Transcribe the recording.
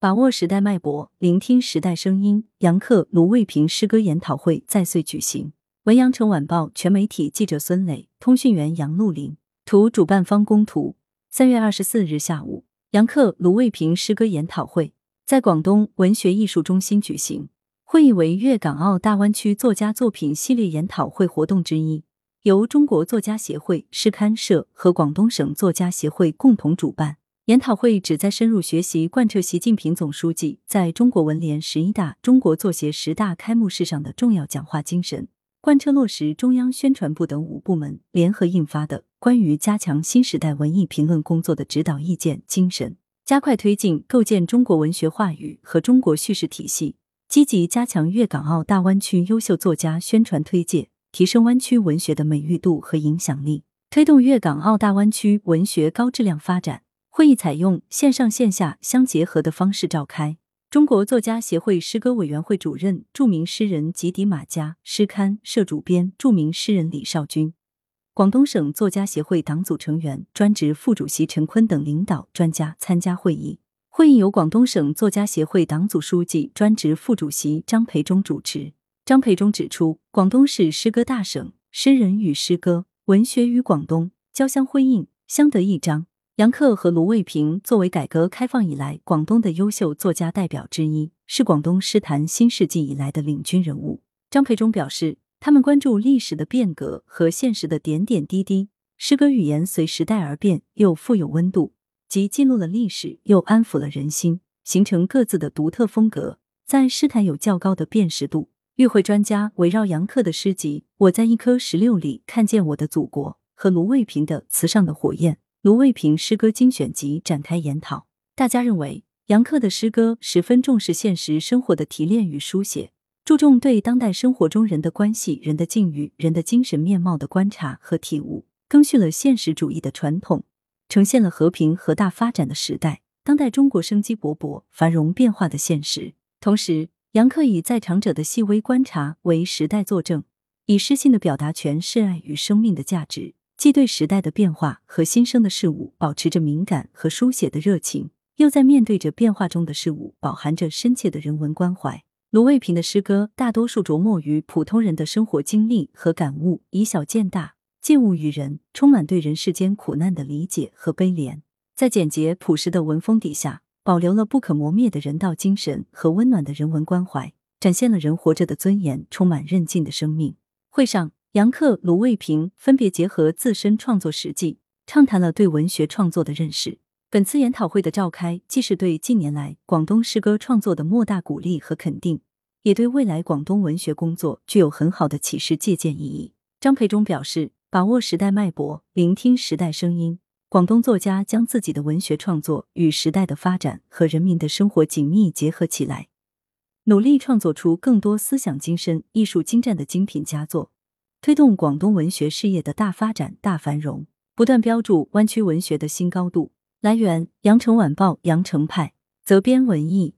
把握时代脉搏，聆听时代声音。杨克、卢卫平诗歌研讨会在穗举行。文阳城晚报全媒体记者孙磊，通讯员杨露琳。图主办方供图。三月二十四日下午，杨克、卢卫平诗歌研讨会在广东文学艺术中心举行。会议为粤港澳大湾区作家作品系列研讨会活动之一，由中国作家协会、诗刊社和广东省作家协会共同主办。研讨会旨在深入学习贯彻习近平总书记在中国文联十一大、中国作协十大开幕式上的重要讲话精神，贯彻落实中央宣传部等五部门联合印发的关于加强新时代文艺评论工作的指导意见精神，加快推进构建中国文学话语和中国叙事体系，积极加强粤港澳大湾区优秀作家宣传推介，提升湾区文学的美誉度和影响力，推动粤港澳大湾区文学高质量发展。会议采用线上线下相结合的方式召开。中国作家协会诗歌委员会主任、著名诗人吉迪马加，诗刊社主编、著名诗人李少君，广东省作家协会党组成员、专职副主席陈坤等领导专家参加会议。会议由广东省作家协会党组书记、专职副主席张培忠主持。张培忠指出，广东是诗歌大省，诗人与诗歌、文学与广东交相辉映，相得益彰。杨克和卢卫平作为改革开放以来广东的优秀作家代表之一，是广东诗坛新世纪以来的领军人物。张培忠表示，他们关注历史的变革和现实的点点滴滴，诗歌语言随时代而变，又富有温度，既记录了历史，又安抚了人心，形成各自的独特风格，在诗坛有较高的辨识度。与会专家围绕杨克的诗集《我在一颗石榴里看见我的祖国》和卢卫平的《词上的火焰》。卢卫平诗歌精选集展开研讨，大家认为杨克的诗歌十分重视现实生活的提炼与书写，注重对当代生活中人的关系、人的境遇、人的精神面貌的观察和体悟，更续了现实主义的传统，呈现了和平和大发展的时代，当代中国生机勃勃、繁荣变化的现实。同时，杨克以在场者的细微观察为时代作证，以诗性的表达诠释爱与生命的价值。既对时代的变化和新生的事物保持着敏感和书写的热情，又在面对着变化中的事物，饱含着深切的人文关怀。卢卫平的诗歌大多数着墨于普通人的生活经历和感悟，以小见大，借物于人，充满对人世间苦难的理解和悲怜。在简洁朴实的文风底下，保留了不可磨灭的人道精神和温暖的人文关怀，展现了人活着的尊严，充满韧劲的生命。会上。杨克、卢卫平分别结合自身创作实际，畅谈了对文学创作的认识。本次研讨会的召开，既是对近年来广东诗歌创作的莫大鼓励和肯定，也对未来广东文学工作具有很好的启示借鉴意义。张培忠表示，把握时代脉搏，聆听时代声音，广东作家将自己的文学创作与时代的发展和人民的生活紧密结合起来，努力创作出更多思想精深、艺术精湛的精品佳作。推动广东文学事业的大发展、大繁荣，不断标注湾区文学的新高度。来源：羊城晚报·羊城派，责编：文艺。